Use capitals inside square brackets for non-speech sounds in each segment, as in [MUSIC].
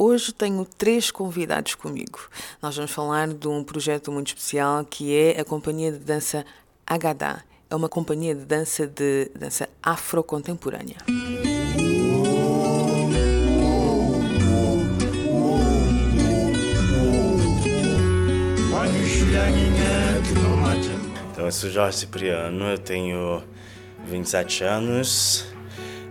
Hoje tenho três convidados comigo. Nós vamos falar de um projeto muito especial que é a Companhia de Dança Agadá. É uma companhia de dança de dança afrocontemporânea. Então, eu sou Jorge Cipriano, eu tenho 27 anos.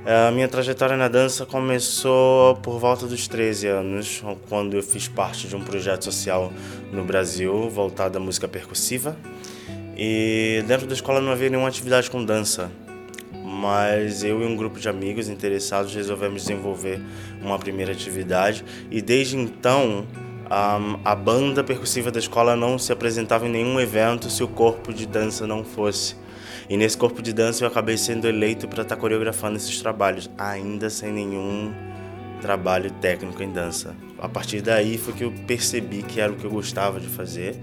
A minha trajetória na dança começou por volta dos 13 anos, quando eu fiz parte de um projeto social no Brasil voltado à música percussiva. E dentro da escola não havia nenhuma atividade com dança, mas eu e um grupo de amigos interessados resolvemos desenvolver uma primeira atividade e desde então a banda percussiva da escola não se apresentava em nenhum evento se o corpo de dança não fosse. E nesse corpo de dança eu acabei sendo eleito para estar tá coreografando esses trabalhos, ainda sem nenhum trabalho técnico em dança. A partir daí foi que eu percebi que era o que eu gostava de fazer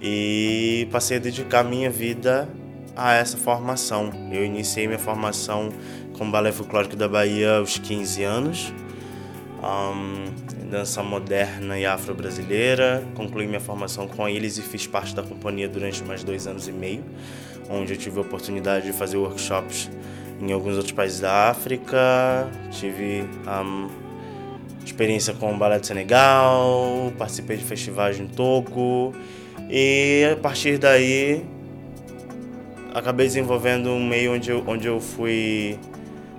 e passei a dedicar minha vida a essa formação. Eu iniciei minha formação com Balé Folclórico da Bahia aos 15 anos, um, dança moderna e afro-brasileira. Concluí minha formação com eles e fiz parte da companhia durante mais dois anos e meio onde eu tive a oportunidade de fazer workshops em alguns outros países da África. Tive um, experiência com o Balé de Senegal, participei de festivais no Togo e a partir daí acabei desenvolvendo um meio onde eu, onde eu fui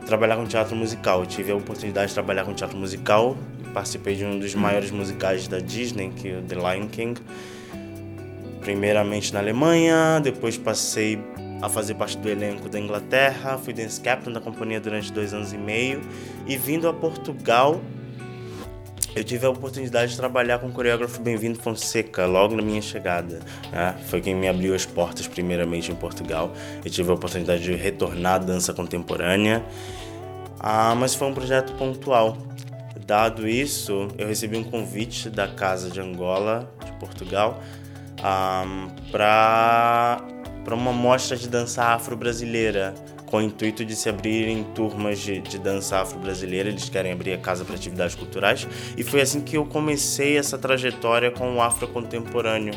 trabalhar com teatro musical. Eu tive a oportunidade de trabalhar com teatro musical, participei de um dos maiores musicais da Disney, que é The Lion King primeiramente na Alemanha, depois passei a fazer parte do elenco da Inglaterra, fui dance captain da companhia durante dois anos e meio e vindo a Portugal eu tive a oportunidade de trabalhar com o coreógrafo Bem-vindo Fonseca logo na minha chegada. Né? Foi quem me abriu as portas primeiramente em Portugal. Eu tive a oportunidade de retornar à dança contemporânea, ah, mas foi um projeto pontual. Dado isso, eu recebi um convite da Casa de Angola, de Portugal, um, para uma mostra de dança afro-brasileira, com o intuito de se abrirem turmas de, de dança afro-brasileira. Eles querem abrir a casa para atividades culturais. E foi assim que eu comecei essa trajetória com o afro contemporâneo.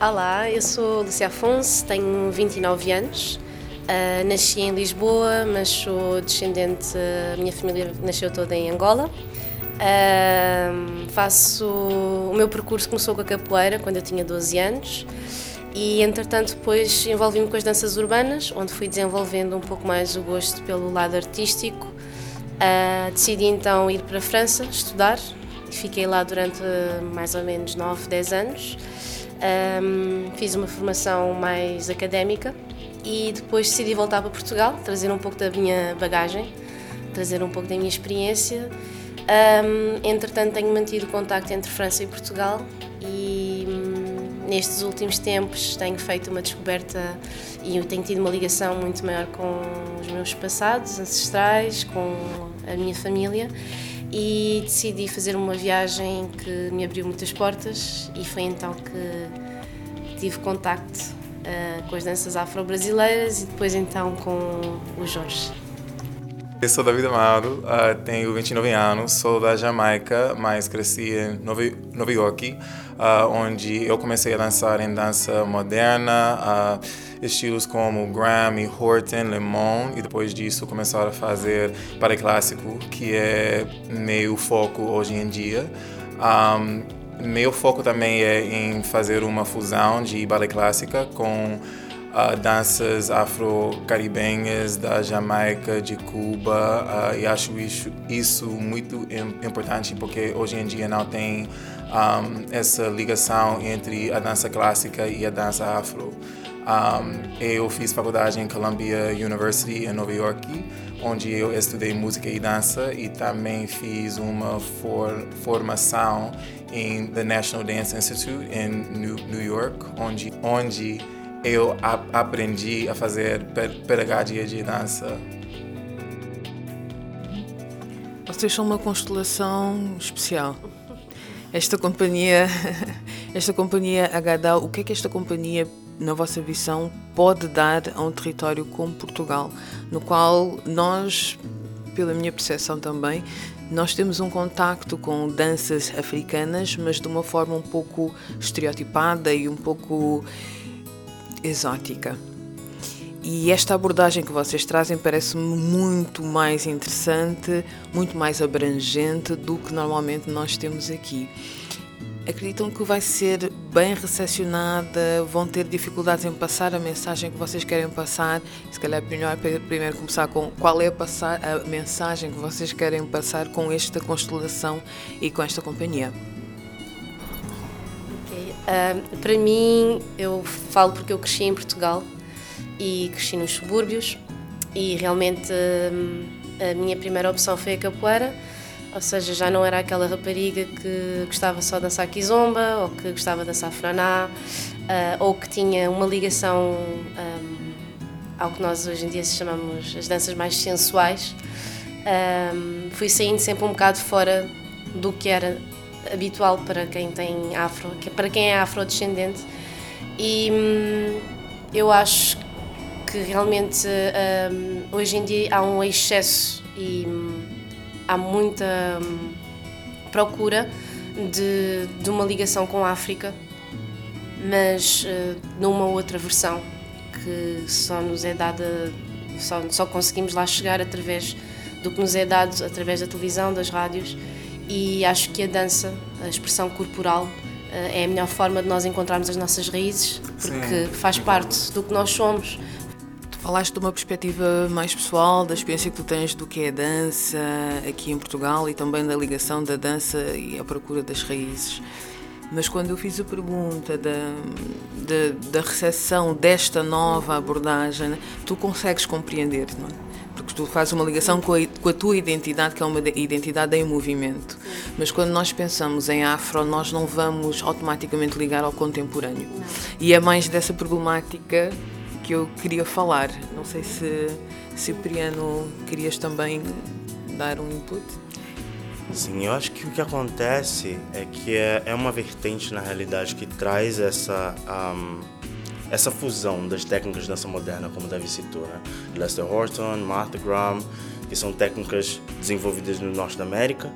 Olá, eu sou Lucia Afonso, tenho 29 anos. Uh, nasci em Lisboa, mas sou descendente, a minha família nasceu toda em Angola. Faço o meu percurso começou com a capoeira quando eu tinha 12 anos e entretanto depois envolvi-me com as danças urbanas, onde fui desenvolvendo um pouco mais o gosto pelo lado artístico. Uh, decidi então ir para a França estudar e fiquei lá durante mais ou menos 9, 10 anos. Um, fiz uma formação mais académica e depois decidi voltar para Portugal, trazer um pouco da minha bagagem, trazer um pouco da minha experiência um, entretanto, tenho mantido contacto entre França e Portugal e hum, nestes últimos tempos tenho feito uma descoberta e tenho tido uma ligação muito maior com os meus passados ancestrais, com a minha família e decidi fazer uma viagem que me abriu muitas portas e foi então que tive contacto uh, com as danças afro-brasileiras e depois então com o Jorge. Eu sou David Amado, uh, tenho 29 anos, sou da Jamaica, mas cresci em Nova York, uh, onde eu comecei a dançar em dança moderna, uh, estilos como Grammy, Horton, Lemon, e depois disso começaram a fazer ballet clássico, que é meio foco hoje em dia. Um, meu foco também é em fazer uma fusão de ballet clássica com uh, danças afro-caribenhas da Jamaica, de Cuba, uh, e acho isso, isso muito importante porque hoje em dia não tem um, essa ligação entre a dança clássica e a dança afro. Um, eu fiz faculdade em Columbia University em Nova York, onde eu estudei música e dança e também fiz uma for, formação em the National Dance Institute em New, New York, onde onde eu a, aprendi a fazer pedagogia de dança. Vocês são uma constelação especial. Esta companhia, [LAUGHS] esta companhia HDA, o que é que esta companhia na vossa visão, pode dar a um território como Portugal, no qual nós, pela minha percepção também, nós temos um contacto com danças africanas, mas de uma forma um pouco estereotipada e um pouco exótica. E esta abordagem que vocês trazem parece-me muito mais interessante, muito mais abrangente do que normalmente nós temos aqui acreditam que vai ser bem recepcionada, vão ter dificuldades em passar a mensagem que vocês querem passar? Se calhar é melhor primeiro começar com qual é a, passar, a mensagem que vocês querem passar com esta constelação e com esta companhia. Uh, para mim, eu falo porque eu cresci em Portugal e cresci nos subúrbios e realmente uh, a minha primeira opção foi a capoeira ou seja, já não era aquela rapariga que gostava só de dançar kizomba, ou que gostava de dançar franá, uh, ou que tinha uma ligação um, ao que nós hoje em dia chamamos as danças mais sensuais. Um, fui saindo sempre um bocado fora do que era habitual para quem tem afro, para quem é afrodescendente. E hum, eu acho que realmente um, hoje em dia há um excesso e hum, há muita hum, procura de, de uma ligação com a África, mas uh, numa outra versão que só nos é dada, só, só conseguimos lá chegar através do que nos é dado através da televisão, das rádios, e acho que a dança, a expressão corporal, uh, é a melhor forma de nós encontrarmos as nossas raízes, porque Sim. faz parte do que nós somos, Falaste de uma perspectiva mais pessoal, da experiência que tu tens do que é a dança aqui em Portugal e também da ligação da dança e a procura das raízes. Mas quando eu fiz a pergunta da, da, da recepção desta nova abordagem, tu consegues compreender, não é? Porque tu fazes uma ligação com a, com a tua identidade, que é uma identidade em movimento. Mas quando nós pensamos em afro, nós não vamos automaticamente ligar ao contemporâneo. E é mais dessa problemática que eu queria falar. Não sei se, Cipriano, querias também dar um input? Sim, eu acho que o que acontece é que é, é uma vertente, na realidade, que traz essa, um, essa fusão das técnicas de dança moderna, como Davi citou, né? Lester Horton, Martha Graham, que são técnicas desenvolvidas no Norte da América,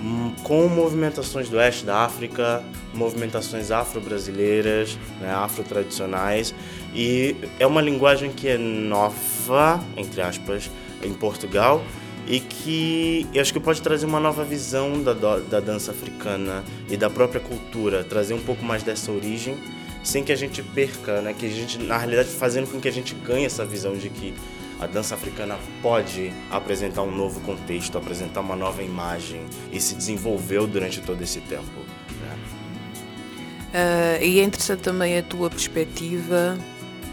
hum, com movimentações do oeste da África, movimentações afro-brasileiras, né, afro-tradicionais, e é uma linguagem que é nova, entre aspas, em Portugal e que eu acho que pode trazer uma nova visão da, da dança africana e da própria cultura, trazer um pouco mais dessa origem, sem que a gente perca, né? Que a gente, na realidade, fazendo com que a gente ganhe essa visão de que a dança africana pode apresentar um novo contexto, apresentar uma nova imagem e se desenvolveu durante todo esse tempo. Né? Uh, e é interessante também a tua perspectiva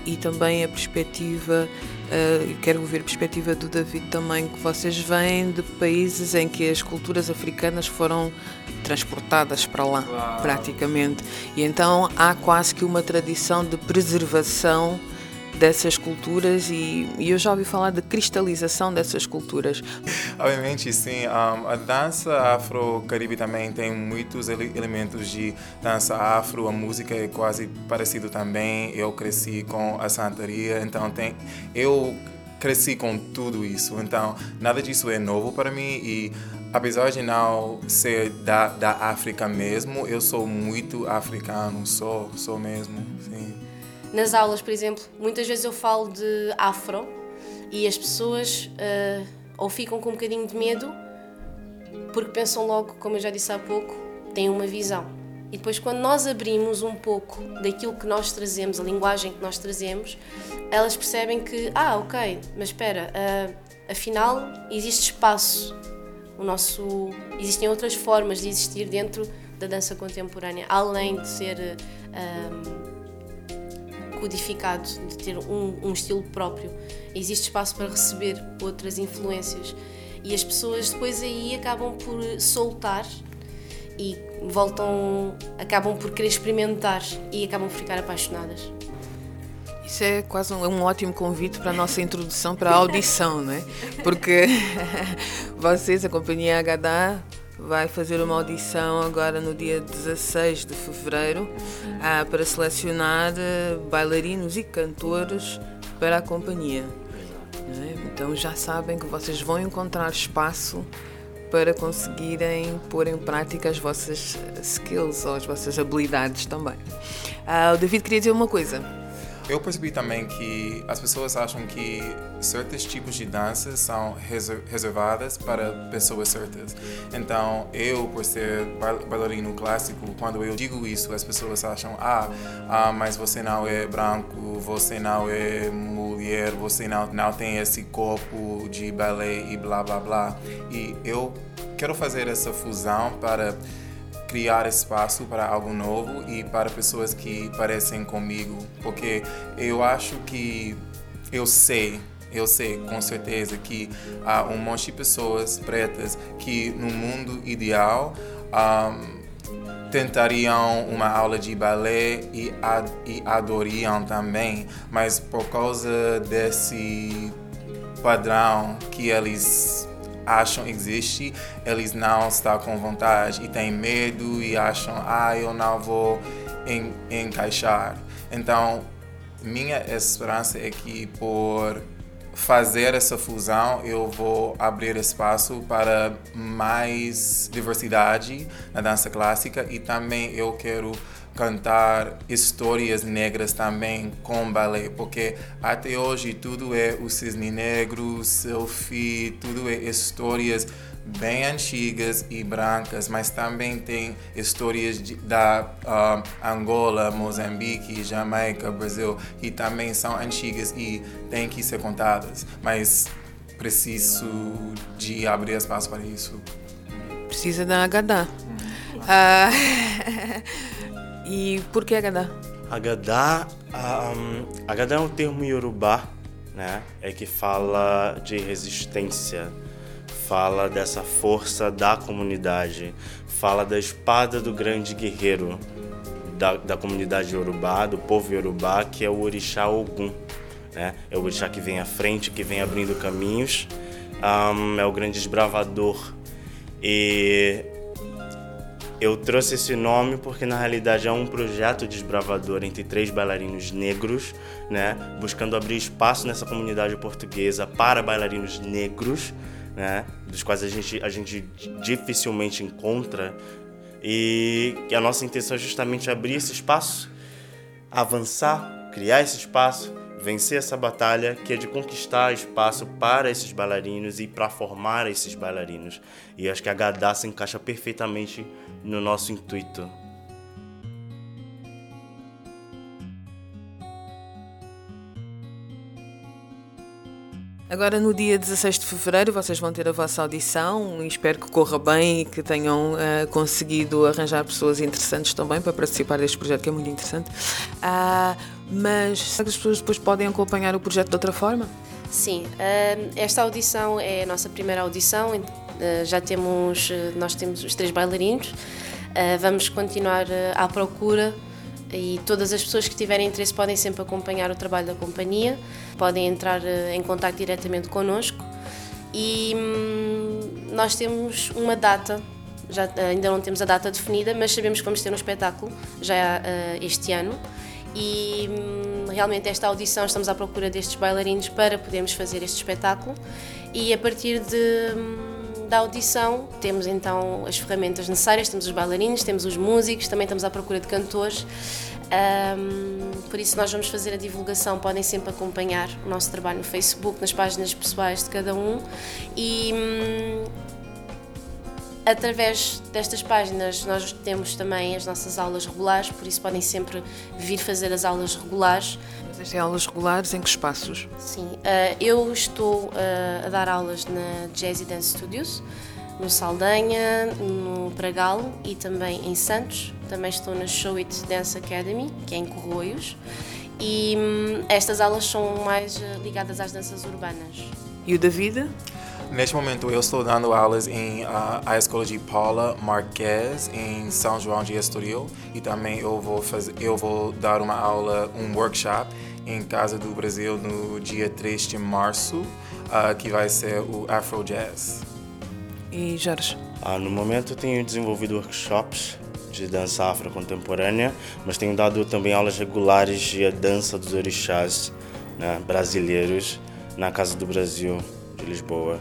e também a perspectiva, uh, quero ouvir a perspectiva do David também, que vocês vêm de países em que as culturas africanas foram transportadas para lá, claro. praticamente. E então há quase que uma tradição de preservação dessas culturas e, e, eu já ouvi falar de cristalização dessas culturas. Obviamente, sim. Um, a dança afro-caribe também tem muitos elementos de dança afro. A música é quase parecida também. Eu cresci com a santaria, então tem... Eu cresci com tudo isso, então nada disso é novo para mim e apesar de não ser da, da África mesmo, eu sou muito africano, sou, sou mesmo, sim. Nas aulas, por exemplo, muitas vezes eu falo de afro e as pessoas uh, ou ficam com um bocadinho de medo porque pensam logo, como eu já disse há pouco, têm uma visão. E depois, quando nós abrimos um pouco daquilo que nós trazemos, a linguagem que nós trazemos, elas percebem que, ah, ok, mas espera, uh, afinal existe espaço. O nosso, existem outras formas de existir dentro da dança contemporânea, além de ser. Uh, codificado, de ter um, um estilo próprio. Existe espaço para receber outras influências. E as pessoas depois aí acabam por soltar e voltam, acabam por querer experimentar e acabam por ficar apaixonadas. Isso é quase um, um, ótimo convite para a nossa introdução para a audição, não é? Porque [LAUGHS] vocês, a companhia Agadá, vai fazer uma audição agora no dia 16 de fevereiro ah, para selecionar eh, bailarinos e cantores para a companhia. É? Então já sabem que vocês vão encontrar espaço para conseguirem pôr em prática as vossas skills ou as vossas habilidades também. Ah, o David queria dizer uma coisa. Eu percebi também que as pessoas acham que certos tipos de danças são reservadas para pessoas certas. Então, eu, por ser bailarino clássico, quando eu digo isso, as pessoas acham: ah, ah mas você não é branco, você não é mulher, você não, não tem esse corpo de balé e blá blá blá. E eu quero fazer essa fusão para criar espaço para algo novo e para pessoas que parecem comigo, porque eu acho que eu sei eu sei com certeza que há um monte de pessoas pretas que no mundo ideal um, tentariam uma aula de balé e, ad, e adoriam também, mas por causa desse padrão que eles acham existe, eles não estão com vontade e têm medo e acham, ah, eu não vou en encaixar. Então, minha esperança é que por fazer essa fusão, eu vou abrir espaço para mais diversidade na dança clássica e também eu quero cantar histórias negras também com balé, porque até hoje tudo é o cisne negro, selfie, tudo é histórias bem antigas e brancas, mas também tem histórias de, da uh, Angola, Moçambique, Jamaica, Brasil, que também são antigas e têm que ser contadas, mas preciso de abrir espaço para isso. Precisa da Agadá. Hum. Uh... E por que Agadá? Agadá, um, Agadá é um termo iorubá, né? É que fala de resistência, fala dessa força da comunidade, fala da espada do grande guerreiro da, da comunidade iorubá, do povo iorubá, que é o orixá Ogum. Né? É o orixá que vem à frente, que vem abrindo caminhos, um, é o grande desbravador. E eu trouxe esse nome porque na realidade é um projeto desbravador entre três bailarinos negros, né, buscando abrir espaço nessa comunidade portuguesa para bailarinos negros, né, dos quais a gente, a gente dificilmente encontra. E a nossa intenção é justamente abrir esse espaço, avançar, criar esse espaço vencer essa batalha que é de conquistar espaço para esses bailarinos e para formar esses bailarinos. E acho que a Gadá se encaixa perfeitamente no nosso intuito. Agora, no dia 16 de fevereiro, vocês vão ter a vossa audição e espero que corra bem e que tenham uh, conseguido arranjar pessoas interessantes também para participar deste projeto, que é muito interessante. Uh, mas será que as pessoas depois podem acompanhar o projeto de outra forma? Sim, uh, esta audição é a nossa primeira audição. Já temos, nós temos os três bailarinos. vamos continuar à procura e todas as pessoas que tiverem interesse podem sempre acompanhar o trabalho da companhia, podem entrar eh, em contato diretamente connosco. E hum, nós temos uma data, já, eh, ainda não temos a data definida, mas sabemos que vamos ter um espetáculo já este ano. E hum, realmente esta audição estamos à procura destes bailarinos para podermos fazer este espetáculo. E a partir de hum, da audição, temos então as ferramentas necessárias, temos os bailarinos, temos os músicos, também estamos à procura de cantores. Um, por isso, nós vamos fazer a divulgação. Podem sempre acompanhar o nosso trabalho no Facebook, nas páginas pessoais de cada um. E um, através destas páginas, nós temos também as nossas aulas regulares, por isso, podem sempre vir fazer as aulas regulares. Mas têm aulas regulares em que espaços? Sim, uh, eu estou uh, a dar aulas na Jazzy Dance Studios, no Saldanha, no Pragal e também em Santos. Também estou na Show It Dance Academy, que é em Corroios. e hum, estas aulas são mais eh, ligadas às danças urbanas. E o da vida? Neste momento eu estou dando aulas em uh, a escola de Paula Marques em São João de Estoril e também eu vou fazer eu vou dar uma aula um workshop em Casa do Brasil no dia 3 de março uh, que vai ser o Afro Jazz. E Jorge? Ah, no momento tenho desenvolvido workshops de dança afro-contemporânea, mas tenho dado também aulas regulares de dança dos orixás né, brasileiros na Casa do Brasil de Lisboa.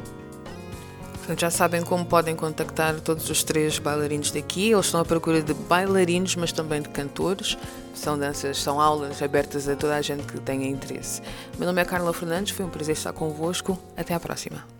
Portanto, já sabem como podem contactar todos os três bailarinos daqui. Eles estão à procura de bailarinos, mas também de cantores. São danças, são aulas abertas a toda a gente que tenha interesse. Meu nome é Carla Fernandes, foi um prazer estar convosco. Até à próxima.